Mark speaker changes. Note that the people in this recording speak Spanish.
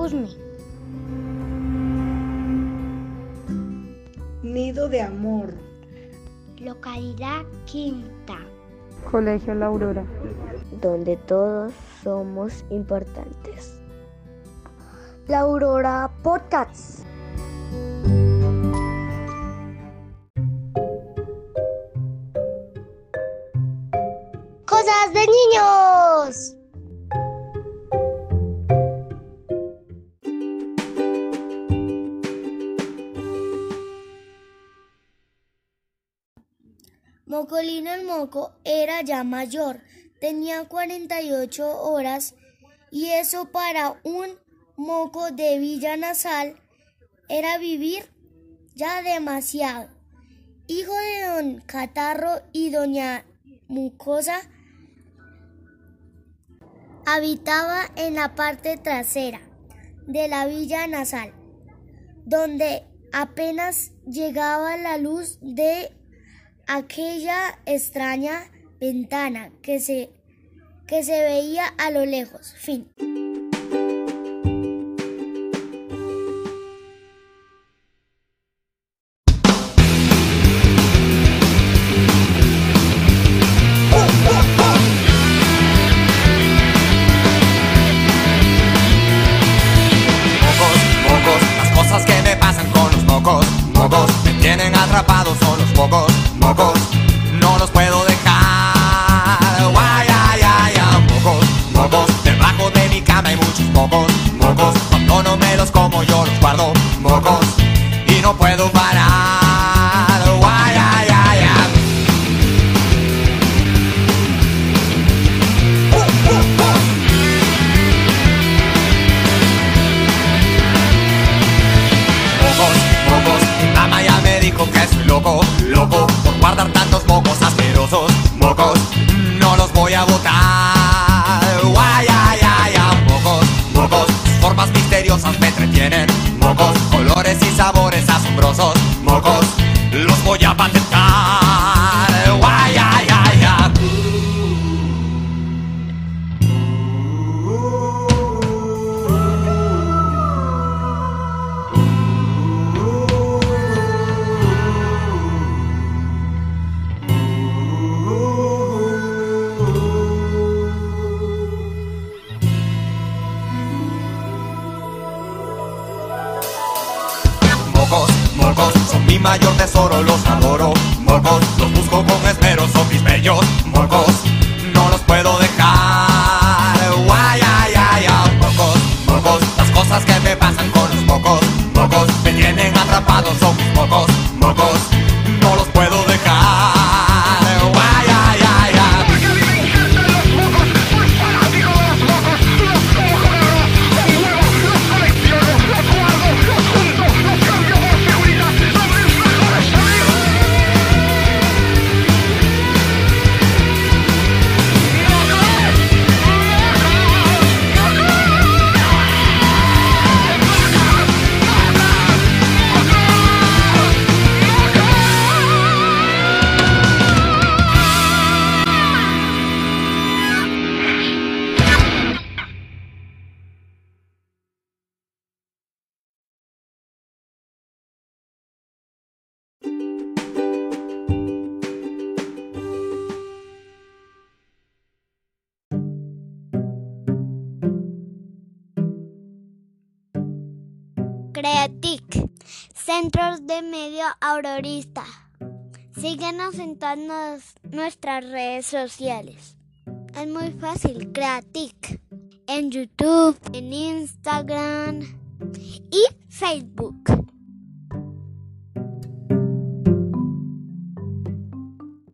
Speaker 1: Usme.
Speaker 2: Nido de Amor.
Speaker 1: Localidad Quinta.
Speaker 3: Colegio La Aurora.
Speaker 4: Donde todos somos importantes.
Speaker 1: La Aurora Podcasts. Cosas de niños.
Speaker 5: Mocolino el Moco era ya mayor, tenía 48 horas y eso para un moco de Villa Nasal era vivir ya demasiado. Hijo de don Catarro y doña Mucosa, habitaba en la parte trasera de la Villa Nasal, donde apenas llegaba la luz de aquella extraña ventana que se, que se veía a lo lejos. Fin.
Speaker 6: Que me pasan con los mocos, mocos, me tienen atrapados son los mocos, mocos, no los puedo dejar. Guay, ay, ay, ay, mocos, mocos, debajo de mi cama hay muchos mocos, mocos, cuando no me los como yo los guardo, mocos, y no puedo parar. Guay, ay, ay, ay. Mocos, mocos, mi mamá ya me dijo que soy loco, No los voy a botar Guay, ay, ay, ay, mocos, mocos Formas misteriosas me entretienen. Mocos, colores y sabores asombrosos Mocos, los voy a patentar Son mi mayor tesoro, los adoro. Mocos, los busco con esmero, son mis bellos. Mocos, no los puedo dejar. Guay, ay, ay, ay, mocos, mocos, las cosas que me pasan con los mocos. Mocos, me tienen atrapado, son mis mocos. Mocos,
Speaker 1: Creatic, Centros de Medio Aurorista. Síguenos en todas nuestras redes sociales. Es muy fácil, Creatic. En YouTube, en Instagram y Facebook.